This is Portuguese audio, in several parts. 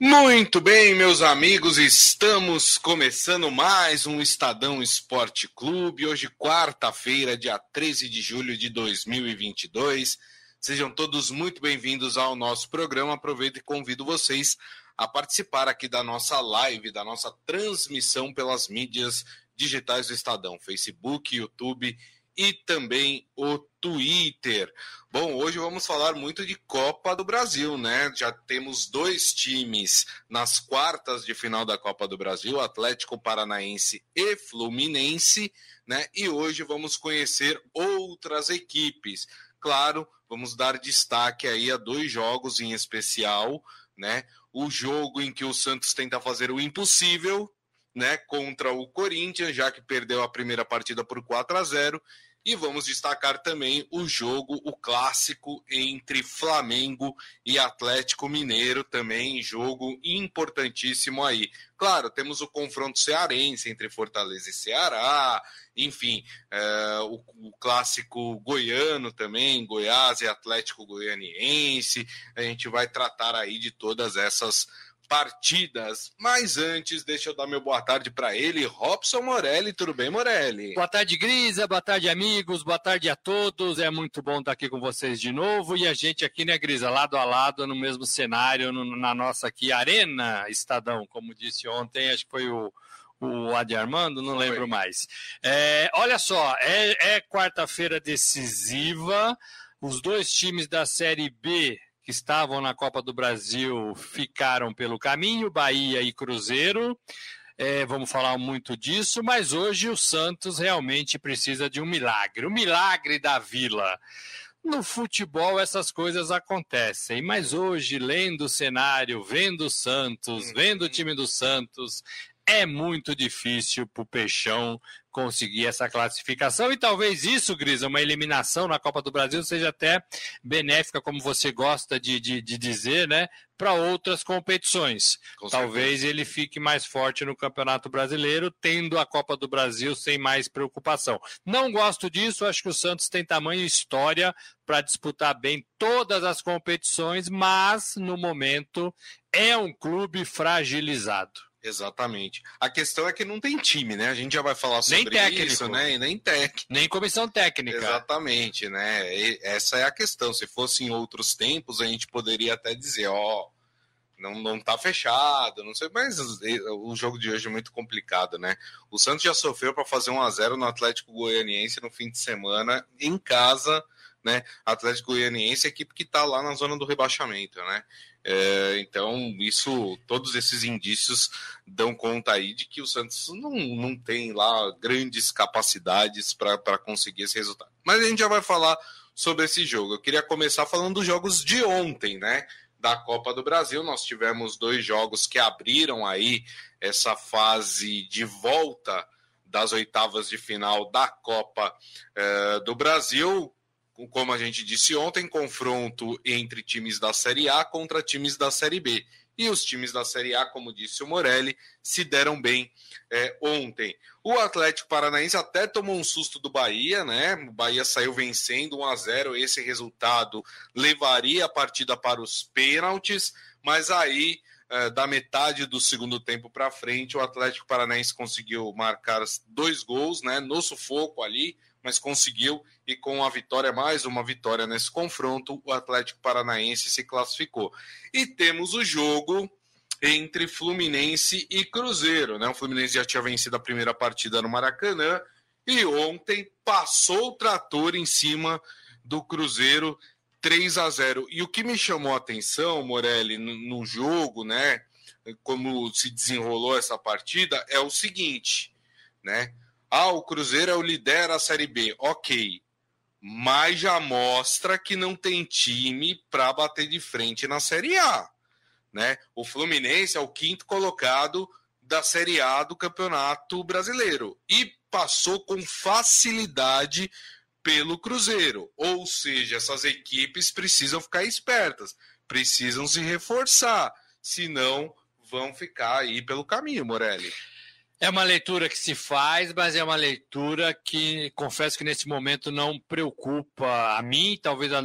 Muito bem, meus amigos, estamos começando mais um Estadão Esporte Clube. Hoje, quarta-feira, dia 13 de julho de 2022. Sejam todos muito bem-vindos ao nosso programa. Aproveito e convido vocês a participar aqui da nossa live, da nossa transmissão pelas mídias digitais do Estadão, Facebook, YouTube e também o Twitter. Bom, hoje vamos falar muito de Copa do Brasil, né? Já temos dois times nas quartas de final da Copa do Brasil, Atlético Paranaense e Fluminense, né? E hoje vamos conhecer outras equipes. Claro, vamos dar destaque aí a dois jogos em especial, né? O jogo em que o Santos tenta fazer o impossível, né, contra o Corinthians, já que perdeu a primeira partida por 4 a 0, e vamos destacar também o jogo, o clássico entre Flamengo e Atlético Mineiro, também jogo importantíssimo aí. Claro, temos o confronto cearense entre Fortaleza e Ceará, enfim, é, o, o, clássico goiano também, Goiás e Atlético Goianiense. A gente vai tratar aí de todas essas partidas. Mas antes, deixa eu dar meu boa tarde para ele, Robson Morelli. Tudo bem, Morelli? Boa tarde, Grisa. Boa tarde, amigos. Boa tarde a todos. É muito bom estar aqui com vocês de novo. E a gente aqui, né, Grisa, lado a lado, no mesmo cenário, no, na nossa aqui Arena Estadão, como disse ontem, acho que foi o, o Adi Armando, não Foi. lembro mais. É, olha só, é, é quarta-feira decisiva. Os dois times da Série B que estavam na Copa do Brasil ficaram pelo caminho, Bahia e Cruzeiro. É, vamos falar muito disso, mas hoje o Santos realmente precisa de um milagre o milagre da vila. No futebol essas coisas acontecem, mas hoje, lendo o cenário, vendo o Santos, vendo o time do Santos, é muito difícil para o Peixão conseguir essa classificação e talvez isso, Grisa, uma eliminação na Copa do Brasil seja até benéfica, como você gosta de, de, de dizer, né, para outras competições. Com talvez certeza. ele fique mais forte no Campeonato Brasileiro, tendo a Copa do Brasil sem mais preocupação. Não gosto disso, acho que o Santos tem tamanho e história para disputar bem todas as competições, mas no momento é um clube fragilizado. Exatamente. A questão é que não tem time, né? A gente já vai falar sobre nem técnico. isso, né? E nem técnico. Nem comissão técnica. Exatamente, né? E essa é a questão. Se fosse em outros tempos, a gente poderia até dizer, ó, não, não tá fechado, não sei, mas o jogo de hoje é muito complicado, né? O Santos já sofreu para fazer 1 a 0 no Atlético Goianiense no fim de semana, em casa, né? Atlético Goianiense, equipe que está lá na zona do rebaixamento, né? É, então, isso, todos esses indícios dão conta aí de que o Santos não, não tem lá grandes capacidades para conseguir esse resultado. Mas a gente já vai falar sobre esse jogo. Eu queria começar falando dos jogos de ontem, né? Da Copa do Brasil. Nós tivemos dois jogos que abriram aí essa fase de volta das oitavas de final da Copa eh, do Brasil como a gente disse ontem, confronto entre times da Série A contra times da Série B. E os times da Série A, como disse o Morelli, se deram bem é, ontem. O Atlético Paranaense até tomou um susto do Bahia, né? O Bahia saiu vencendo 1 a 0 Esse resultado levaria a partida para os pênaltis, mas aí, é, da metade do segundo tempo para frente, o Atlético Paranaense conseguiu marcar dois gols, né? No sufoco ali mas conseguiu e com a vitória, mais uma vitória nesse confronto, o Atlético Paranaense se classificou. E temos o jogo entre Fluminense e Cruzeiro, né? O Fluminense já tinha vencido a primeira partida no Maracanã e ontem passou o trator em cima do Cruzeiro 3 a 0. E o que me chamou a atenção, Morelli, no, jogo, né? Como se desenrolou essa partida, é o seguinte, né? Ah, o Cruzeiro é o líder da Série B. Ok. Mas já mostra que não tem time para bater de frente na Série A. Né? O Fluminense é o quinto colocado da Série A do Campeonato Brasileiro e passou com facilidade pelo Cruzeiro. Ou seja, essas equipes precisam ficar espertas, precisam se reforçar, senão vão ficar aí pelo caminho, Morelli. É uma leitura que se faz, mas é uma leitura que confesso que nesse momento não preocupa a mim, talvez a,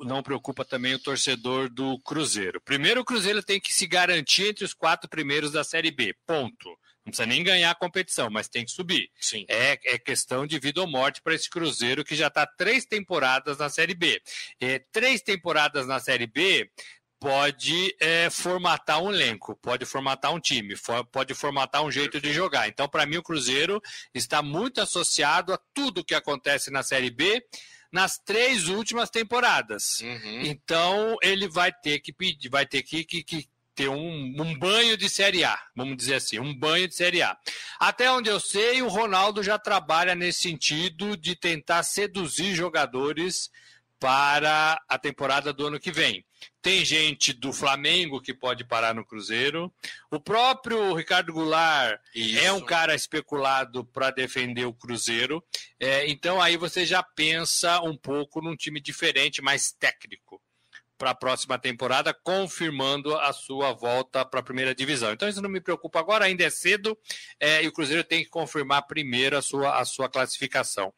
não preocupa também o torcedor do Cruzeiro. Primeiro, o Cruzeiro tem que se garantir entre os quatro primeiros da Série B. Ponto. Não precisa nem ganhar a competição, mas tem que subir. Sim. É, é questão de vida ou morte para esse Cruzeiro que já está três temporadas na Série B. É, três temporadas na Série B pode é, formatar um elenco, pode formatar um time, for, pode formatar um jeito de jogar. Então, para mim, o Cruzeiro está muito associado a tudo que acontece na Série B nas três últimas temporadas. Uhum. Então, ele vai ter que pedir, vai ter que, que, que ter um, um, banho de Série A, vamos dizer assim, um banho de Série A. Até onde eu sei, o Ronaldo já trabalha nesse sentido de tentar seduzir jogadores para a temporada do ano que vem. Tem gente do Flamengo que pode parar no Cruzeiro. O próprio Ricardo Goulart Isso. é um cara especulado para defender o Cruzeiro. É, então aí você já pensa um pouco num time diferente, mais técnico para a próxima temporada, confirmando a sua volta para a primeira divisão. Então isso não me preocupa agora, ainda é cedo, é, e o Cruzeiro tem que confirmar primeiro a sua, a sua classificação.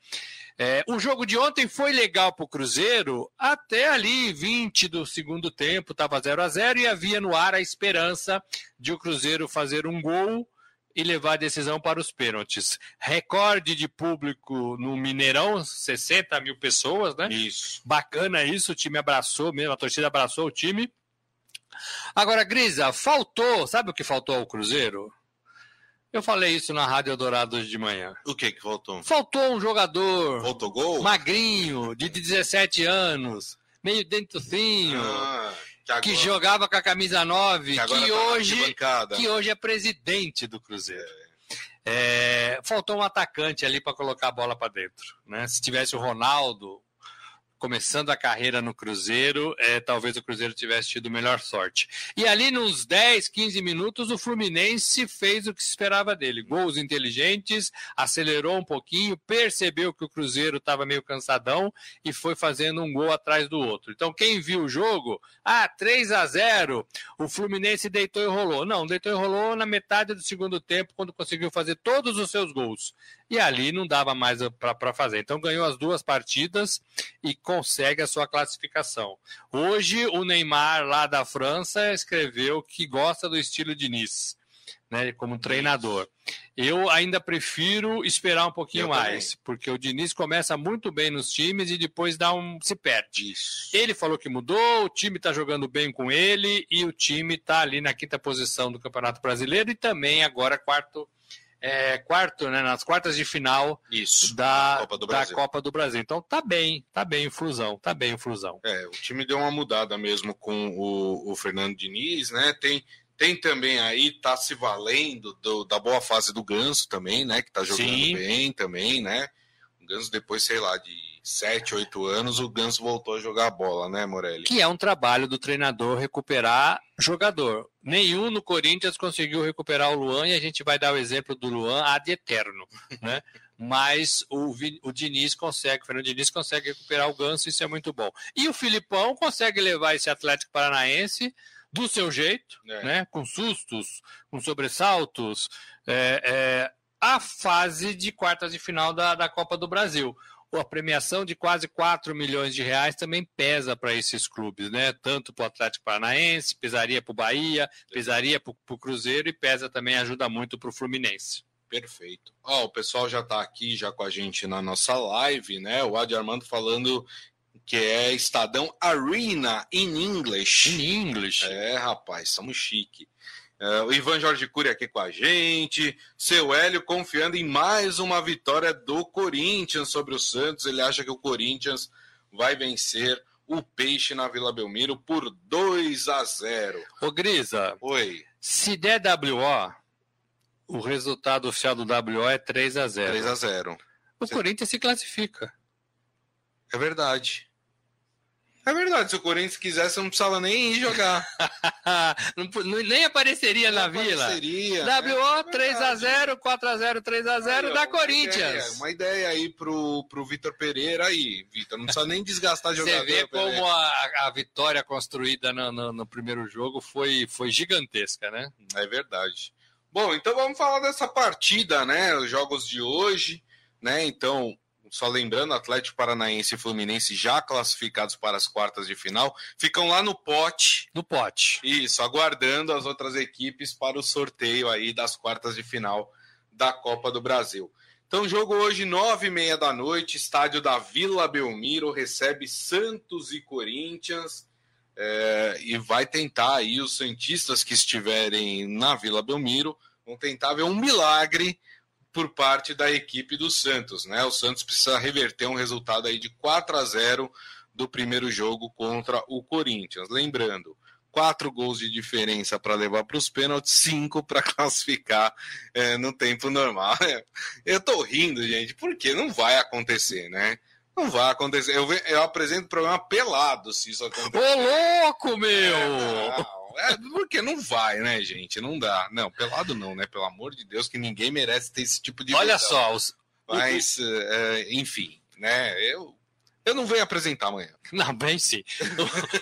É, o jogo de ontem foi legal para o Cruzeiro, até ali 20 do segundo tempo, estava 0 a 0 e havia no ar a esperança de o Cruzeiro fazer um gol e levar a decisão para os pênaltis. Recorde de público no Mineirão, 60 mil pessoas, né? Isso. Bacana isso, o time abraçou mesmo, a torcida abraçou o time. Agora, Grisa, faltou, sabe o que faltou ao Cruzeiro? Eu falei isso na Rádio Eldorado de manhã. O que que faltou? Faltou um jogador. Faltou gol? Magrinho, de 17 anos, meio dentocinho. Ah, que, agora... jogava com a camisa 9, que, que tá hoje, que hoje é presidente do Cruzeiro. É. É, faltou um atacante ali para colocar a bola para dentro. Né? Se tivesse o Ronaldo, começando a carreira no Cruzeiro, é, talvez o Cruzeiro tivesse tido melhor sorte. E ali, nos 10, 15 minutos, o Fluminense fez o que se esperava dele. Gols inteligentes, acelerou um pouquinho, percebeu que o Cruzeiro estava meio cansadão e foi fazendo um gol atrás do outro. Então, quem viu o jogo, ah, 3 a 0 o Fluminense deitou e rolou. Não, deitou e rolou na metade do segundo tempo, quando conseguiu fazer todos os seus gols e ali não dava mais para fazer. Então ganhou as duas partidas e consegue a sua classificação. Hoje o Neymar lá da França escreveu que gosta do estilo de Nice. Né, como treinador. Eu ainda prefiro esperar um pouquinho Eu mais, também. porque o Diniz começa muito bem nos times e depois dá um se perde. Isso. Ele falou que mudou, o time está jogando bem com ele e o time está ali na quinta posição do Campeonato Brasileiro e também agora quarto é, quarto, né, nas quartas de final Isso, da, Copa da Copa do Brasil. Então tá bem, tá bem o Flusão, tá bem o Flusão. É, o time deu uma mudada mesmo com o, o Fernando Diniz, né? Tem, tem também aí, tá se valendo do, da boa fase do Ganso também, né? Que tá jogando Sim. bem também, né? O Ganso depois, sei lá, de 7, 8 anos, o Ganso voltou a jogar bola, né, Morelli? Que é um trabalho do treinador recuperar jogador. Nenhum no Corinthians conseguiu recuperar o Luan e a gente vai dar o exemplo do Luan ad eterno, né? Mas o, o Diniz consegue, o Fernando Diniz consegue recuperar o Ganso, isso é muito bom. E o Filipão consegue levar esse Atlético Paranaense do seu jeito, é. né? Com sustos, com sobressaltos, é, é, a fase de quartas de final da, da Copa do Brasil a premiação de quase 4 milhões de reais também pesa para esses clubes, né? Tanto para o Atlético Paranaense, pesaria para o Bahia, pesaria para o Cruzeiro e pesa também, ajuda muito para o Fluminense. Perfeito. Ó, oh, o pessoal já está aqui já com a gente na nossa live, né? O Adi Armando falando que é Estadão Arena in English. In English. É, rapaz, somos chique. Uh, o Ivan Jorge Cury aqui com a gente. Seu Hélio confiando em mais uma vitória do Corinthians sobre o Santos. Ele acha que o Corinthians vai vencer o Peixe na Vila Belmiro por 2 a 0. Ô Grisa. Oi. Se der WO, o resultado oficial do WO é 3 a 0. 3 a 0. O Você... Corinthians se classifica. É verdade. É verdade, se o Corinthians quisesse, não precisava nem ir jogar. não, nem apareceria nem na apareceria, vila. WO é 3x0, 4x0, 3x0 da Corinthians. Ideia, uma ideia aí pro, pro Vitor Pereira aí, Vitor. Não precisa nem desgastar jogador. Você vê como a, a, vitória construída no, no, no, primeiro jogo foi, foi gigantesca, né? É verdade. Bom, então vamos falar dessa partida, né? Os jogos de hoje, né? Então, só lembrando, Atlético Paranaense e Fluminense já classificados para as quartas de final, ficam lá no pote. No pote. Isso, aguardando as outras equipes para o sorteio aí das quartas de final da Copa do Brasil. Então, jogo hoje, nove e meia da noite, estádio da Vila Belmiro, recebe Santos e Corinthians. É, e vai tentar aí os Santistas que estiverem na Vila Belmiro vão tentar ver um milagre por parte da equipe do Santos, né? O Santos precisa reverter um resultado aí de 4 a 0 do primeiro jogo contra o Corinthians. Lembrando, quatro gols de diferença para levar para os pênaltis, cinco para classificar é, no tempo normal. Eu tô rindo, gente, porque não vai acontecer, né? Não vai acontecer. Eu, eu apresento o programa pelado se isso acontecer. Ô, louco, meu! É, é, porque não vai, né, gente? Não dá. Não, pelado não, né? Pelo amor de Deus, que ninguém merece ter esse tipo de. Olha visão. só, os... mas, é, enfim, né? Eu, eu não venho apresentar amanhã. Não, bem sim.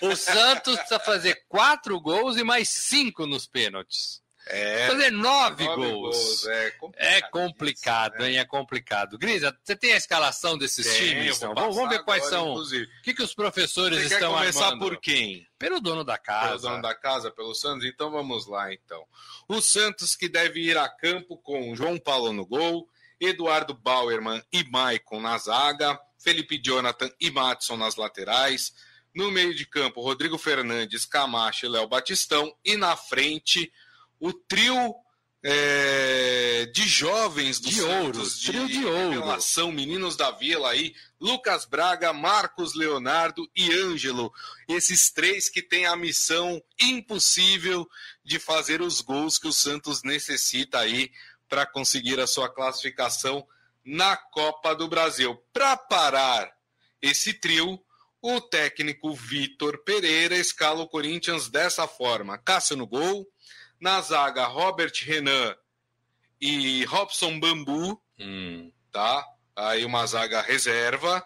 O, o Santos precisa fazer quatro gols e mais cinco nos pênaltis. É, fazer nove, nove gols. gols. É complicado, é complicado isso, né? hein? É complicado. Grisa, você tem a escalação desses tem, times? Então? Vamos, ver quais agora, são. O que, que os professores você estão quer começar armando? por quem? Pelo dono da casa. Pelo dono da casa, pelo Santos? Então vamos lá, então. O Santos que deve ir a campo com João Paulo no gol, Eduardo Bauerman e Maicon na zaga, Felipe Jonathan e Matson nas laterais. No meio de campo, Rodrigo Fernandes, Camacho e Léo Batistão. E na frente, o trio é, de jovens do de Santos, de, trio de ouro. Revelação, meninos da Vila aí, Lucas Braga, Marcos Leonardo e Ângelo. Esses três que têm a missão impossível de fazer os gols que o Santos necessita aí para conseguir a sua classificação na Copa do Brasil. Para parar esse trio, o técnico Vitor Pereira escala o Corinthians dessa forma: Cássio no gol, na zaga, Robert Renan e Robson Bambu, hum. tá? Aí uma zaga reserva.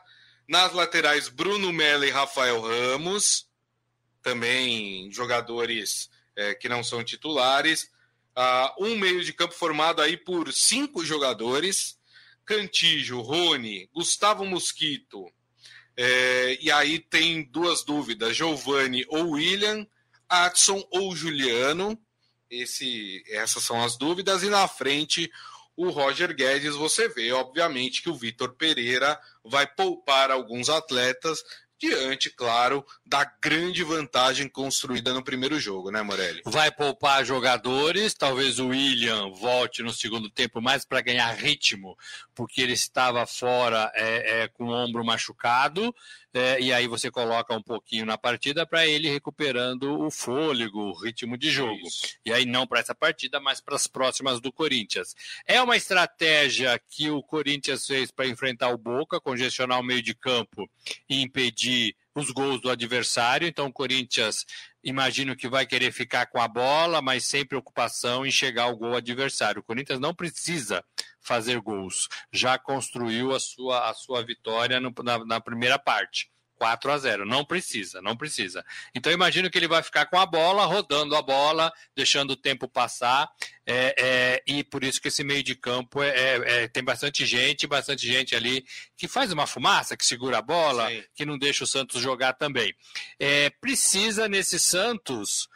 Nas laterais, Bruno Mello e Rafael Ramos, também jogadores é, que não são titulares. Uh, um meio de campo formado aí por cinco jogadores: Cantijo, Rony, Gustavo Mosquito. É, e aí tem duas dúvidas: Giovanni ou William, Adson ou Juliano. Esse, essas são as dúvidas. E na frente, o Roger Guedes, você vê, obviamente, que o Vitor Pereira vai poupar alguns atletas diante, claro, da grande vantagem construída no primeiro jogo, né, Morelli? Vai poupar jogadores, talvez o William volte no segundo tempo mais para ganhar ritmo, porque ele estava fora é, é, com o ombro machucado, é, e aí você coloca um pouquinho na partida para ele recuperando o fôlego, o ritmo de jogo. Isso. E aí não para essa partida, mas para as próximas do Corinthians. É uma estratégia que o Corinthians fez para enfrentar o Boca, congestionar o meio de campo e impedir os gols do adversário. Então o Corinthians imagino que vai querer ficar com a bola, mas sem preocupação em chegar ao gol adversário. O Corinthians não precisa fazer gols, já construiu a sua, a sua vitória no, na, na primeira parte. 4 a 0. Não precisa, não precisa. Então imagino que ele vai ficar com a bola, rodando a bola, deixando o tempo passar, é, é, e por isso que esse meio de campo é, é, é tem bastante gente, bastante gente ali que faz uma fumaça, que segura a bola, Sim. que não deixa o Santos jogar também. É, precisa nesse Santos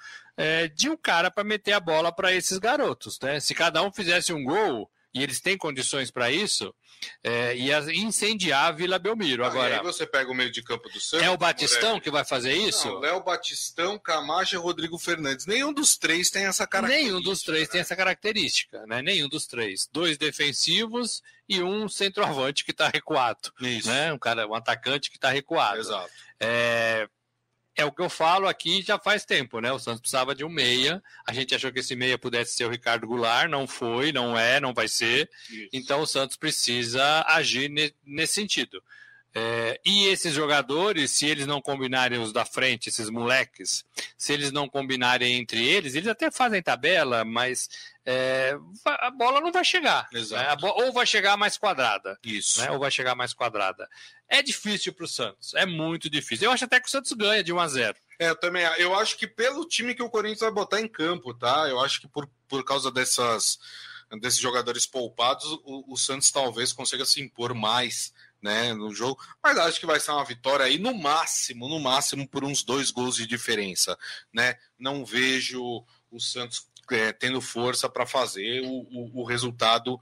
de um cara para meter a bola para esses garotos. Né? Se cada um fizesse um gol, e eles têm condições para isso, é, ia incendiar a Vila Belmiro. Ah, Agora, aí você pega o meio de campo do Santos. É o Batistão que vai fazer isso? Não, Léo Batistão, Camacho e Rodrigo Fernandes. Nenhum dos três tem essa característica. Nenhum dos três né? tem essa característica, né? Nenhum dos três. Dois defensivos e um centroavante que está recuado. Isso. Né? Um, cara, um atacante que está recuado. Exato. É, é o que eu falo aqui já faz tempo, né? O Santos precisava de um meia. A gente achou que esse meia pudesse ser o Ricardo Goulart, não foi, não é, não vai ser. Isso. Então o Santos precisa agir nesse sentido. É, e esses jogadores, se eles não combinarem os da frente, esses moleques, se eles não combinarem entre eles, eles até fazem tabela, mas é, a bola não vai chegar. Né? Ou vai chegar mais quadrada. Isso. Né? Ou vai chegar mais quadrada. É difícil para o Santos. É muito difícil. Eu acho até que o Santos ganha de 1 a 0 é, eu também. Eu acho que pelo time que o Corinthians vai botar em campo, tá? Eu acho que por, por causa dessas, desses jogadores poupados, o, o Santos talvez consiga se impor mais né, no jogo, mas acho que vai ser uma vitória aí no máximo, no máximo por uns dois gols de diferença, né? Não vejo o Santos é, tendo força para fazer o, o, o, resultado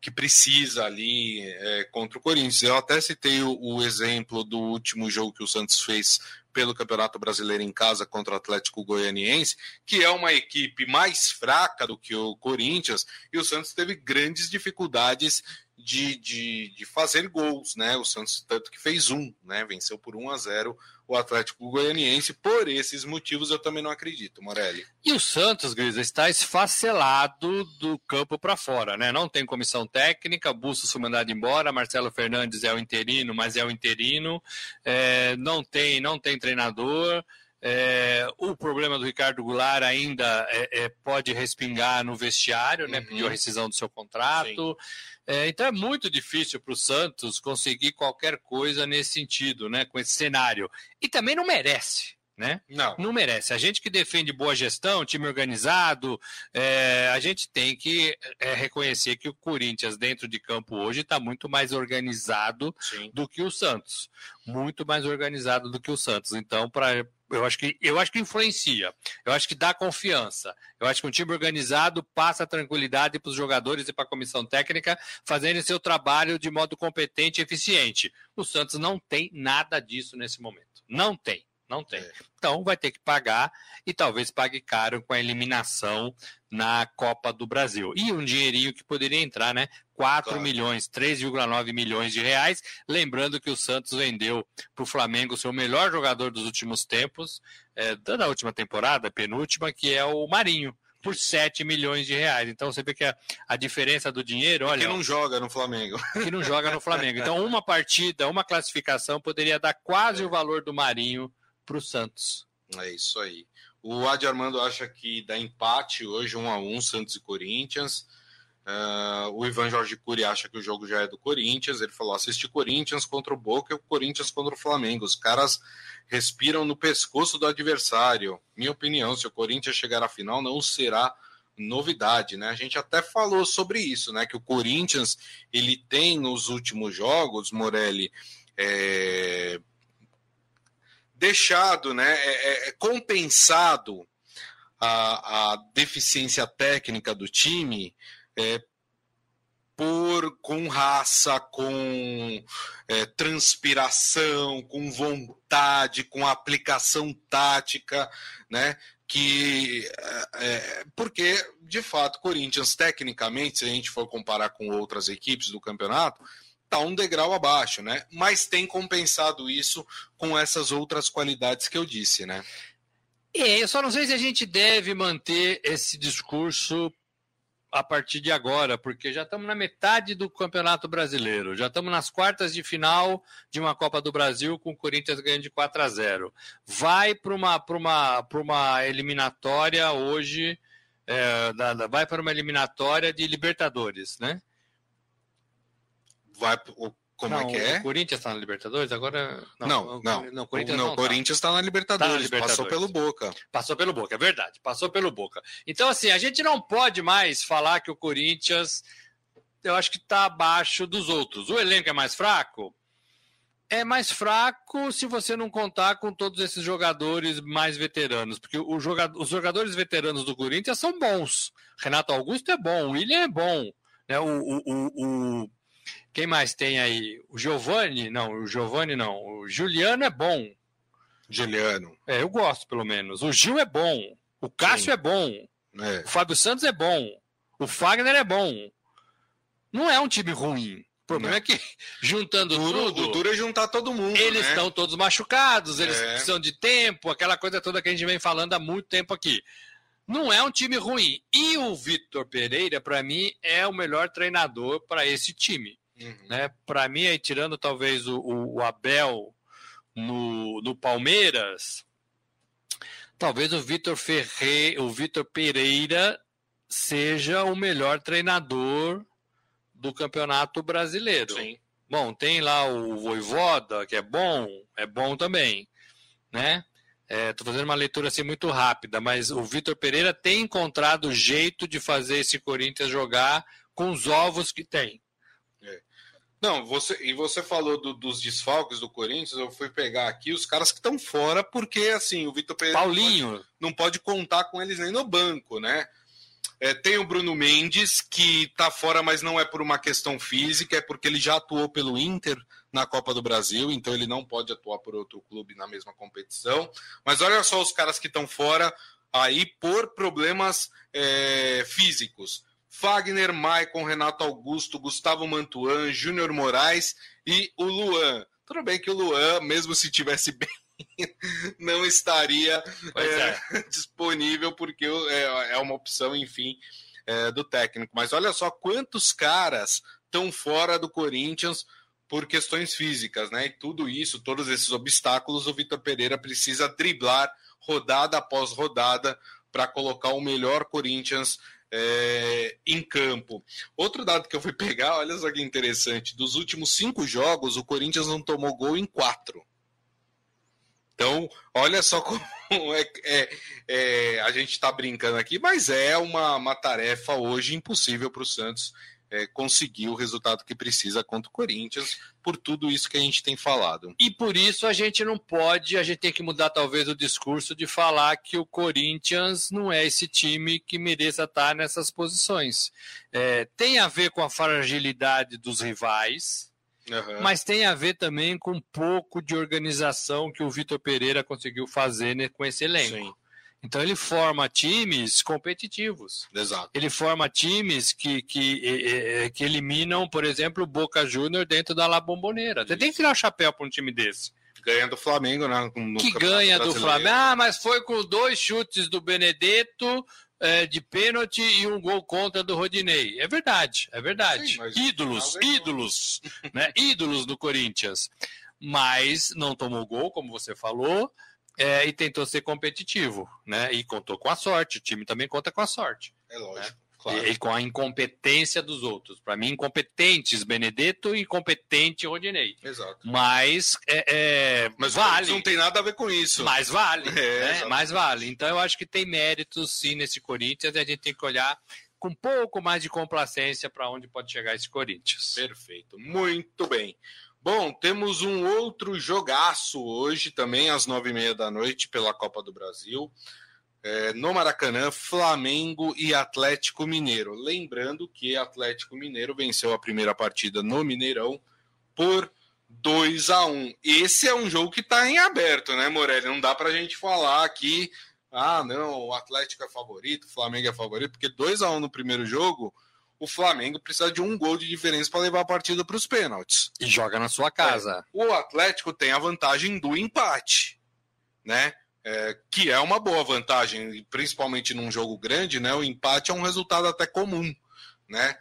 que precisa ali é, contra o Corinthians. Eu até citei o, o exemplo do último jogo que o Santos fez pelo Campeonato Brasileiro em casa contra o Atlético Goianiense, que é uma equipe mais fraca do que o Corinthians, e o Santos teve grandes dificuldades de, de, de fazer gols, né? O Santos tanto que fez um, né? Venceu por 1 a 0 o Atlético Goianiense. Por esses motivos, eu também não acredito, Morelli. E o Santos, Grisa, está esfacelado do campo para fora, né? Não tem comissão técnica, Bustos foi mandado embora, Marcelo Fernandes é o interino, mas é o interino. É, não tem, não tem treinador. É, o problema do Ricardo Goulart ainda é, é, pode respingar no vestiário, né? Uhum. Pediu a rescisão do seu contrato. É, então é muito difícil para o Santos conseguir qualquer coisa nesse sentido, né? Com esse cenário. E também não merece. Né? Não. Não merece. A gente que defende boa gestão, time organizado, é, a gente tem que é, reconhecer que o Corinthians dentro de campo hoje está muito mais organizado Sim. do que o Santos. Muito mais organizado do que o Santos. Então, para eu acho que eu acho que influencia. Eu acho que dá confiança. Eu acho que um time organizado passa tranquilidade para os jogadores e para a comissão técnica fazerem seu trabalho de modo competente e eficiente. O Santos não tem nada disso nesse momento. Não tem. Não tem. É. Então vai ter que pagar e talvez pague caro com a eliminação na Copa do Brasil. E um dinheirinho que poderia entrar, né? 4 claro. milhões, 3,9 milhões de reais. Lembrando que o Santos vendeu para o Flamengo seu melhor jogador dos últimos tempos, é, da última temporada, penúltima, que é o Marinho por 7 milhões de reais. Então você vê que a, a diferença do dinheiro, olha. Que não joga no Flamengo. Que não joga no Flamengo. Então, uma partida, uma classificação poderia dar quase é. o valor do Marinho para o Santos. É isso aí. O Adi Armando acha que dá empate hoje, um a um, Santos e Corinthians. Uh, o Ivan Jorge Cury acha que o jogo já é do Corinthians. Ele falou: assistir Corinthians contra o Boca e o Corinthians contra o Flamengo. Os caras respiram no pescoço do adversário. Minha opinião: se o Corinthians chegar à final, não será novidade, né? A gente até falou sobre isso, né? Que o Corinthians ele tem nos últimos jogos, Morelli, é, deixado, né, é, é, é compensado a, a, deficiência técnica do time é, por com raça, com é, transpiração, com vontade, com aplicação tática, né? Que é, é porque de fato Corinthians tecnicamente, se a gente for comparar com outras equipes do campeonato, está um degrau abaixo, né? Mas tem compensado isso com essas outras qualidades que eu disse, né? É, eu só não sei se a gente deve manter esse discurso a partir de agora, porque já estamos na metade do Campeonato Brasileiro, já estamos nas quartas de final de uma Copa do Brasil com o Corinthians ganhando de 4 a 0. Vai para uma, uma, uma eliminatória hoje, é, vai para uma eliminatória de Libertadores, né? vai como não, é que é? O Corinthians está na Libertadores agora? Não, não. não, não, Corinthians não, Corinthians está tá na, Libertadores, tá na Libertadores. Passou pelo Boca. Passou pelo Boca, é verdade. Passou pelo Boca. Então, assim, a gente não pode mais falar que o Corinthians, eu acho que está abaixo dos outros. O elenco é mais fraco? É mais fraco se você não contar com todos esses jogadores mais veteranos, porque jogador, os jogadores veteranos do Corinthians são bons. Renato Augusto é bom, o William é bom. Né? O, o, o, quem mais tem aí? O Giovanni? Não, o Giovanni não. O Juliano é bom. Juliano. É, eu gosto, pelo menos. O Gil é bom. O Cássio Sim. é bom. É. O Fábio Santos é bom. O Fagner é bom. Não é um time ruim. O problema não. é que, juntando duro, tudo. O duro é juntar todo mundo. Eles né? estão todos machucados, eles é. precisam de tempo, aquela coisa toda que a gente vem falando há muito tempo aqui. Não é um time ruim. E o Vitor Pereira, para mim, é o melhor treinador para esse time. Uhum. Né? Para mim, aí, tirando talvez o, o, Abel no, no Palmeiras, talvez o Vitor Ferre, o Vitor Pereira seja o melhor treinador do Campeonato Brasileiro. Sim. Bom, tem lá o Voivoda, que é bom, é bom também, né? Estou é, fazendo uma leitura assim muito rápida, mas o Vitor Pereira tem encontrado jeito de fazer esse Corinthians jogar com os ovos que tem. Não, você e você falou do, dos desfalques do Corinthians. Eu fui pegar aqui os caras que estão fora, porque assim o Vitor Pereira Paulinho não pode, não pode contar com eles nem no banco, né? É, tem o Bruno Mendes, que está fora, mas não é por uma questão física, é porque ele já atuou pelo Inter na Copa do Brasil, então ele não pode atuar por outro clube na mesma competição. Mas olha só os caras que estão fora aí por problemas é, físicos. Fagner, Maicon, Renato Augusto, Gustavo Mantuan, Júnior Moraes e o Luan. Tudo bem que o Luan, mesmo se tivesse bem não estaria é, é. disponível, porque é, é, uma opção, enfim, é, do técnico. Mas olha só quantos caras estão fora do Corinthians por questões físicas, né? E tudo isso, todos esses obstáculos, o Vitor Pereira precisa driblar rodada após rodada para colocar o melhor Corinthians é, em campo. Outro dado que eu fui pegar, olha só que interessante: dos últimos cinco jogos, o Corinthians não tomou gol em quatro. Então, olha só como é, é, é a gente está brincando aqui, mas é uma, uma tarefa hoje impossível para o Santos é, conseguir o resultado que precisa contra o Corinthians, por tudo isso que a gente tem falado. E por isso a gente não pode, a gente tem que mudar talvez o discurso de falar que o Corinthians não é esse time que mereça estar nessas posições. É, tem a ver com a fragilidade dos rivais, Uhum. Mas tem a ver também com um pouco de organização que o Vitor Pereira conseguiu fazer né, com esse elenco. Sim. Então ele forma times competitivos. Exato. Ele forma times que, que, que eliminam, por exemplo, o Boca Júnior dentro da La Bombonera. Você tem que tirar o chapéu para um time desse. Ganha do Flamengo, né? que ganha do Flamengo. Ah, mas foi com dois chutes do Benedetto, é, de pênalti e um gol contra do Rodinei. É verdade, é verdade. Sim, ídolos, ídolos, né? ídolos do Corinthians. Mas não tomou gol, como você falou, é, e tentou ser competitivo, né? E contou com a sorte. O time também conta com a sorte. É lógico. Né? Claro. E, com a incompetência dos outros. Para mim, incompetentes Benedetto e incompetente Rodinei. Exato. Mas é, é, mas vale. não tem nada a ver com isso. Mas vale. É, né? Mas vale. Então eu acho que tem méritos sim nesse Corinthians e a gente tem que olhar com um pouco mais de complacência para onde pode chegar esse Corinthians. Perfeito. Muito bem. Bom, temos um outro jogaço hoje também às nove e meia da noite pela Copa do Brasil é, no Maracanã, Flamengo e Atlético Mineiro. Lembrando que Atlético Mineiro venceu a primeira partida no Mineirão por 2 a 1 Esse é um jogo que está em aberto, né, Morelli? Não dá para a gente falar aqui, ah, não, o Atlético é favorito, o Flamengo é favorito, porque 2 a 1 no primeiro jogo, o Flamengo precisa de um gol de diferença para levar a partida para os pênaltis. E joga na sua casa. É. O Atlético tem a vantagem do empate, né? é, que é uma boa vantagem, principalmente num jogo grande, né? O empate é um resultado até comum, né?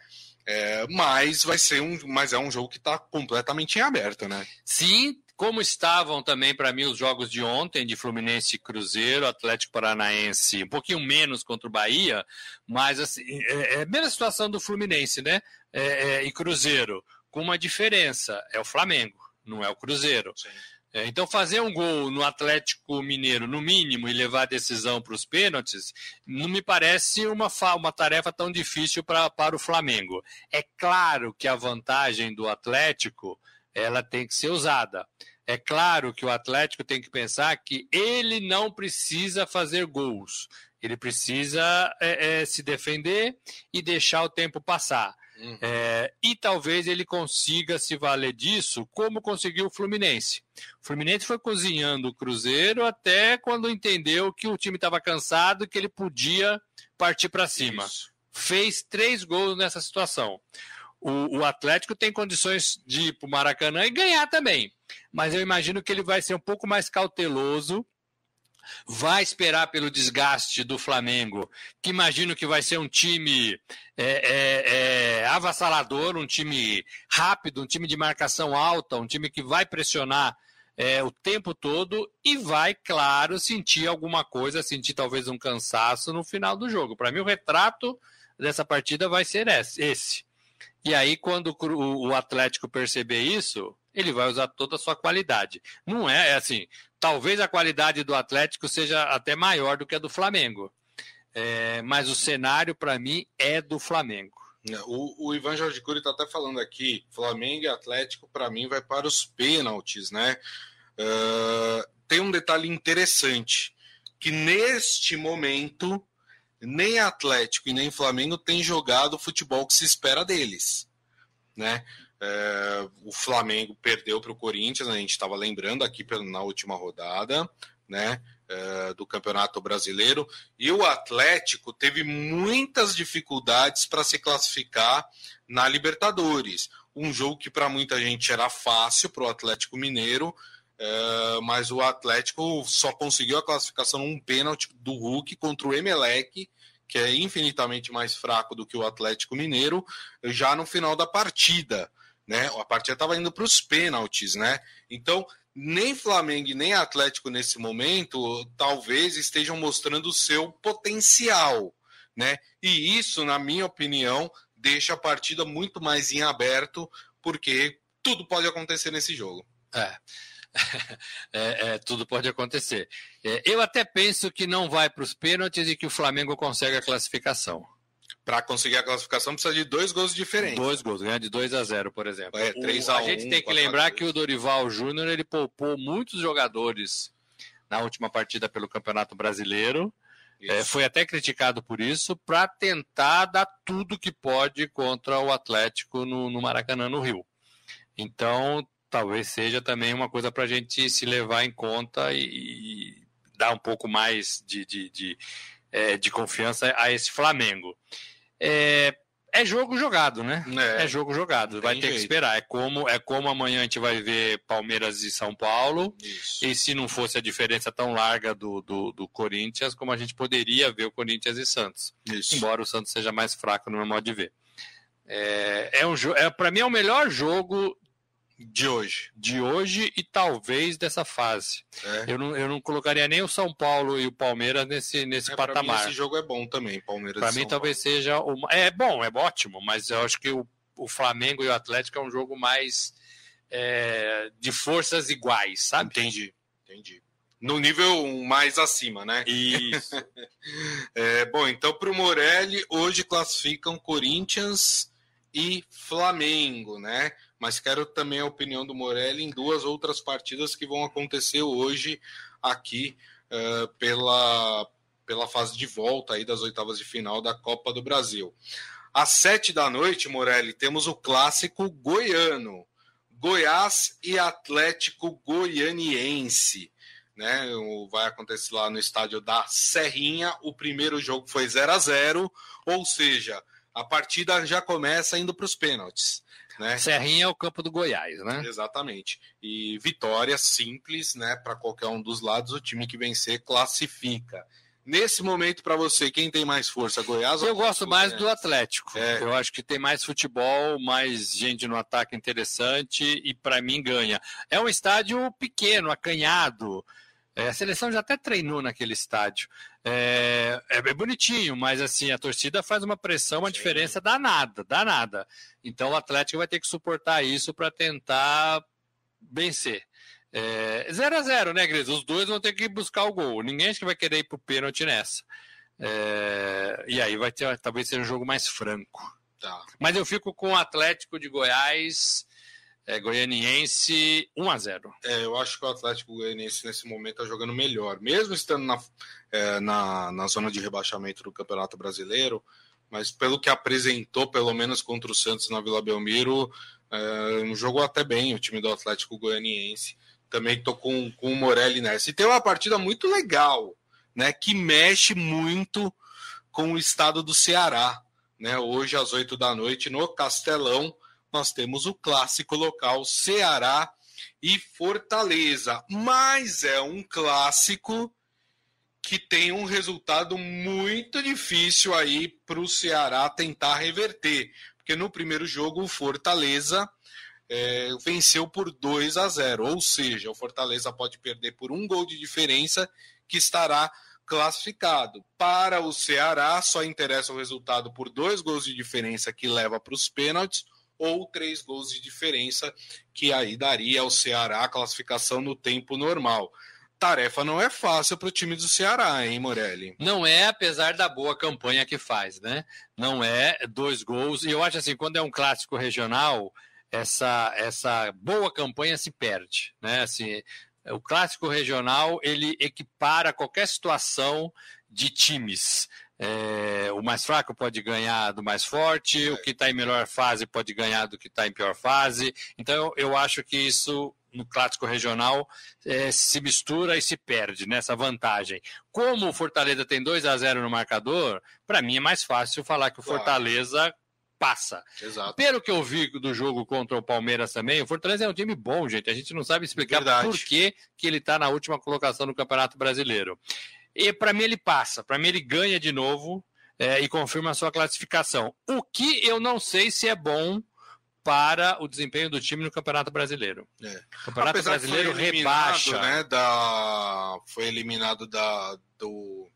É, mas vai ser um, mas é um jogo que está completamente em aberto, né? Sim, como estavam também para mim os jogos de ontem de Fluminense e Cruzeiro, Atlético Paranaense, um pouquinho menos contra o Bahia, mas assim, é, é a mesma situação do Fluminense, né? É, é, e Cruzeiro, com uma diferença, é o Flamengo, não é o Cruzeiro. Sim. É, então, fazer um gol no Atlético Mineiro, no mínimo, e levar a decisão para os pênaltis, não me parece uma, uma tarefa tão difícil pra, para o Flamengo. É claro que a vantagem do Atlético ela tem que ser usada. É claro que o Atlético tem que pensar que ele não precisa fazer gols. Ele precisa é, é, se defender e deixar o tempo passar. Uhum. É, e talvez ele consiga se valer disso, como conseguiu o Fluminense. O Fluminense foi cozinhando o Cruzeiro até quando entendeu que o time estava cansado e que ele podia partir para cima. Isso. Fez três gols nessa situação. O, o, Atlético tem condições de ir para o Maracanã e ganhar também. Mas eu imagino que ele vai ser um pouco mais cauteloso vai esperar pelo desgaste do Flamengo, que imagino que vai ser um time é, é, é, avassalador, um time rápido, um time de marcação alta, um time que vai pressionar é, o tempo todo e vai, claro, sentir alguma coisa, sentir talvez um cansaço no final do jogo. Para mim, o retrato dessa partida vai ser esse. E aí, quando o Atlético perceber isso, ele vai usar toda a sua qualidade. Não é, é assim, talvez a qualidade do Atlético seja até maior do que a do Flamengo. É, mas o cenário, para mim, é do Flamengo. É, o, o Ivan Jorge Cury está até falando aqui, Flamengo e Atlético, para mim, vai para os pênaltis, né? Uh, tem um detalhe interessante, que neste momento, nem Atlético e nem Flamengo têm jogado o futebol que se espera deles, né? É, o Flamengo perdeu para o Corinthians, a gente estava lembrando aqui na última rodada, né? É, do Campeonato Brasileiro, e o Atlético teve muitas dificuldades para se classificar na Libertadores. Um jogo que para muita gente era fácil para o Atlético Mineiro, é, mas o Atlético só conseguiu a classificação num pênalti do Hulk contra o Emelec, que é infinitamente mais fraco do que o Atlético Mineiro, já no final da partida né? A partida estava indo para os pênaltis, né? Então, nem Flamengo e nem Atlético nesse momento talvez estejam mostrando o seu potencial, né? E isso, na minha opinião, deixa a partida muito mais em aberto, porque tudo pode acontecer nesse jogo. É. É, é, tudo pode acontecer. É, eu até penso que não vai para os pênaltis e que o Flamengo consegue a classificação para conseguir a classificação precisa de dois gols diferentes. Dois gols, ganhar de 2 a 0, por exemplo. É, 3 a, 1, a gente tem que lembrar que o Dorival Júnior ele poupou muitos jogadores na última partida pelo Campeonato Brasileiro. É, foi até criticado por isso, para tentar dar tudo que pode contra o Atlético no, no Maracanã, no Rio. Então, talvez seja também uma coisa para a gente se levar em conta e, e dar um pouco mais de, de, de, é, de confiança a esse Flamengo. É, é jogo jogado, né? É, é jogo jogado. Vai ter jeito. que esperar. É como, é como amanhã a gente vai ver Palmeiras e São Paulo. Isso. E se não fosse a diferença tão larga do, do, do, Corinthians, como a gente poderia ver o Corinthians e Santos. Isso. Embora o Santos seja mais fraco no meu modo de ver. É, é um é, para mim é o melhor jogo de hoje. De hoje e talvez dessa fase. É. Eu, não, eu não colocaria nem o São Paulo e o Palmeiras nesse, nesse é, patamar. Mim, esse jogo é bom também, Palmeiras Para mim, talvez Paulo. seja. O, é bom, é ótimo, mas eu acho que o, o Flamengo e o Atlético é um jogo mais é, de forças iguais, sabe? Entendi, entendi. No nível mais acima, né? Isso. é, bom, então para o Morelli, hoje classificam Corinthians e Flamengo, né? Mas quero também a opinião do Morelli em duas outras partidas que vão acontecer hoje aqui uh, pela, pela fase de volta aí das oitavas de final da Copa do Brasil. Às sete da noite, Morelli, temos o clássico goiano. Goiás e Atlético Goianiense. Né? Vai acontecer lá no estádio da Serrinha. O primeiro jogo foi 0 a 0 ou seja, a partida já começa indo para os pênaltis. Né? Serrinha é o campo do Goiás, né? Exatamente. E vitória simples, né? Para qualquer um dos lados, o time que vencer classifica. Nesse momento, para você, quem tem mais força, Goiás Eu gosto mais do Atlético. É. Eu acho que tem mais futebol, mais gente no ataque interessante e, para mim, ganha. É um estádio pequeno, acanhado. É, a seleção já até treinou naquele estádio. É, é, é, bonitinho, mas assim, a torcida faz uma pressão, uma Sim. diferença danada, danada. Então o Atlético vai ter que suportar isso para tentar vencer. 0 é, a 0 né, Gris? Os dois vão ter que buscar o gol. Ninguém acha que vai querer ir pro pênalti nessa. É, e aí vai ter, talvez seja um jogo mais franco. Tá. Mas eu fico com o Atlético de Goiás é, Goianiense 1 a 0 é, Eu acho que o Atlético Goianiense nesse momento está jogando melhor, mesmo estando na, é, na, na zona de rebaixamento do Campeonato Brasileiro, mas pelo que apresentou, pelo menos contra o Santos na Vila Belmiro, é, jogou até bem o time do Atlético Goianiense. Também estou com, com o Morelli nessa. E tem uma partida muito legal, né, que mexe muito com o estado do Ceará. Né, hoje às 8 da noite no Castelão nós temos o clássico local Ceará e Fortaleza. Mas é um clássico que tem um resultado muito difícil aí para o Ceará tentar reverter. Porque no primeiro jogo o Fortaleza é, venceu por 2 a 0. Ou seja, o Fortaleza pode perder por um gol de diferença que estará classificado. Para o Ceará, só interessa o resultado por dois gols de diferença que leva para os pênaltis ou três gols de diferença, que aí daria ao Ceará a classificação no tempo normal tarefa não é fácil para o time do Ceará, hein, Morelli? Não é, apesar da boa campanha que faz, né? Não é dois gols. E eu acho assim, quando é um clássico regional, essa, essa boa campanha se perde, né? Assim, o clássico regional ele equipara qualquer situação de times. É, o mais fraco pode ganhar do mais forte, o que está em melhor fase pode ganhar do que está em pior fase. Então eu, acho que isso no clássico regional é, se mistura e se perde nessa vantagem. Como o Fortaleza tem 2 a 0 no marcador, para mim é mais fácil falar que o. Fortaleza passa. Exato. Pelo que eu vi do jogo contra o Palmeiras também, o Fortaleza é um time bom, gente. A gente não sabe explicar Verdade. por que, que ele está na última colocação no Campeonato Brasileiro. E para mim ele passa, para mim ele ganha de novo é, e confirma a sua classificação. O que eu não sei se é bom para o desempenho do time no Campeonato Brasileiro. É. O Campeonato Apesar Brasileiro rebaixa. Né, da, foi eliminado da, do,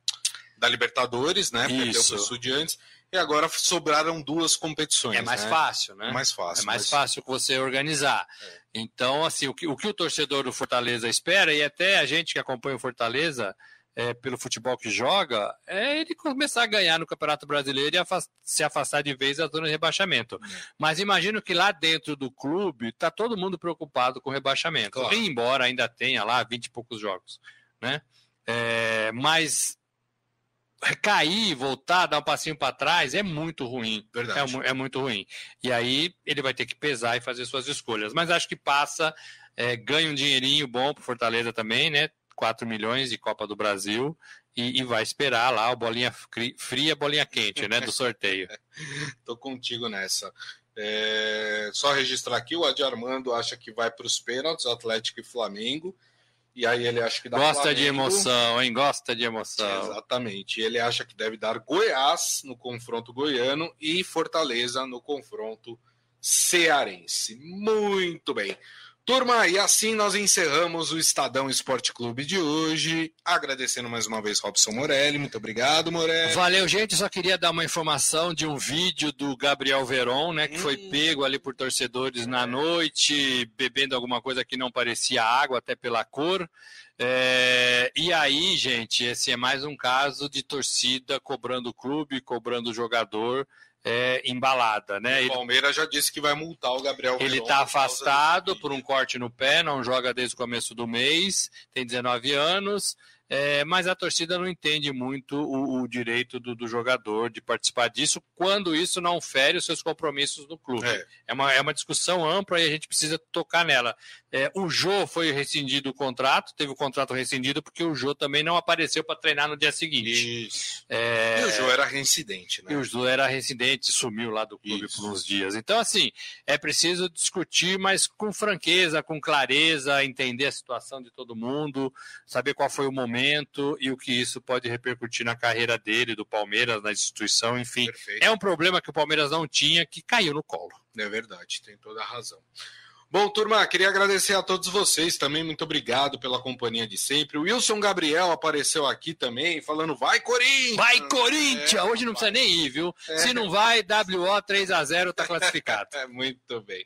da Libertadores, né? Isso. Perdeu para o Estudiantes. E agora sobraram duas competições. É mais né? fácil, né? É mais fácil. É mais mas... fácil você organizar. É. Então, assim, o que, o que o torcedor do Fortaleza espera, e até a gente que acompanha o Fortaleza é, pelo futebol que joga, é ele começar a ganhar no Campeonato Brasileiro e afast se afastar de vez da zona de rebaixamento. Mas imagino que lá dentro do clube está todo mundo preocupado com o rebaixamento. Claro. Embora ainda tenha lá 20 e poucos jogos. Né? É, mas cair, voltar, dar um passinho para trás é muito ruim. Verdade. É, é, muito ruim. E aí ele vai ter que pesar e fazer suas escolhas. Mas acho que passa, é, ganha um dinheirinho bom para Fortaleza também, né? 4 milhões de Copa do Brasil e, e, vai esperar lá o bolinha fria, bolinha quente, né, do sorteio. Tô contigo nessa. É, só registrar aqui, o Adi Armando acha que vai para os pênaltis, Atlético e Flamengo. E aí ele acha que dá Gosta Flamengo. de emoção, hein? Gosta de emoção. Exatamente. Ele acha que deve dar Goiás no confronto goiano e Fortaleza no confronto cearense. Muito bem. Turma, e assim nós encerramos o Estadão Esporte Clube de hoje. Agradecendo mais uma vez Robson Morelli. Muito obrigado, Morelli. Valeu, gente. Só queria dar uma informação de um vídeo do Gabriel Veron, né? Que hum. foi pego ali por torcedores é. na noite, bebendo alguma coisa que não parecia água, até pela cor. É, e aí, gente, esse é mais um caso de torcida cobrando o clube, cobrando o jogador é, embalada, né? O Palmeiras já disse que vai multar o Gabriel. Ele está afastado por um corte no pé, não joga desde o começo do mês, tem 19 anos. É, mas a torcida não entende muito o, o direito do, do, jogador de participar disso quando isso não fere os seus compromissos no clube. É, é, uma, é uma discussão ampla e a gente precisa tocar nela. É, o Jô foi rescindido o contrato, teve o contrato rescindido porque o Jô também não apareceu para treinar no dia seguinte. Isso. É, e o Jô era reincidente, né? E o Jô era reincidente, sumiu lá do clube isso. por uns dias. Então, assim, é preciso discutir, mas com franqueza, com clareza, entender a situação de todo mundo, saber qual foi o momento e o que isso pode repercutir na carreira dele, do Palmeiras, na instituição, enfim. Perfeito. É um problema que o Palmeiras não tinha, que caiu no colo. É verdade, tem toda a razão. Bom, turma, queria agradecer a todos vocês também. Muito obrigado pela companhia de sempre. O Wilson Gabriel apareceu aqui também, falando: vai, Corinthians! Vai, Corinthians! É, Hoje não vai. precisa nem ir, viu? É. Se não vai, WO 3 a 0 tá classificado. Muito bem.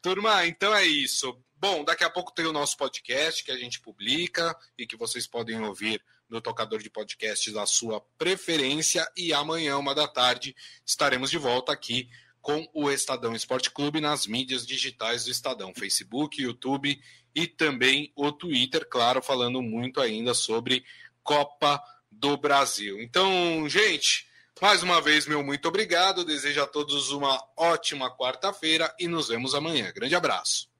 Turma, então é isso. Bom, daqui a pouco tem o nosso podcast que a gente publica e que vocês podem ouvir no tocador de podcasts da sua preferência. E amanhã, uma da tarde, estaremos de volta aqui com o Estadão Esporte Clube nas mídias digitais do Estadão, Facebook, YouTube e também o Twitter, claro, falando muito ainda sobre Copa do Brasil. Então, gente, mais uma vez, meu muito obrigado. Desejo a todos uma ótima quarta-feira e nos vemos amanhã. Grande abraço.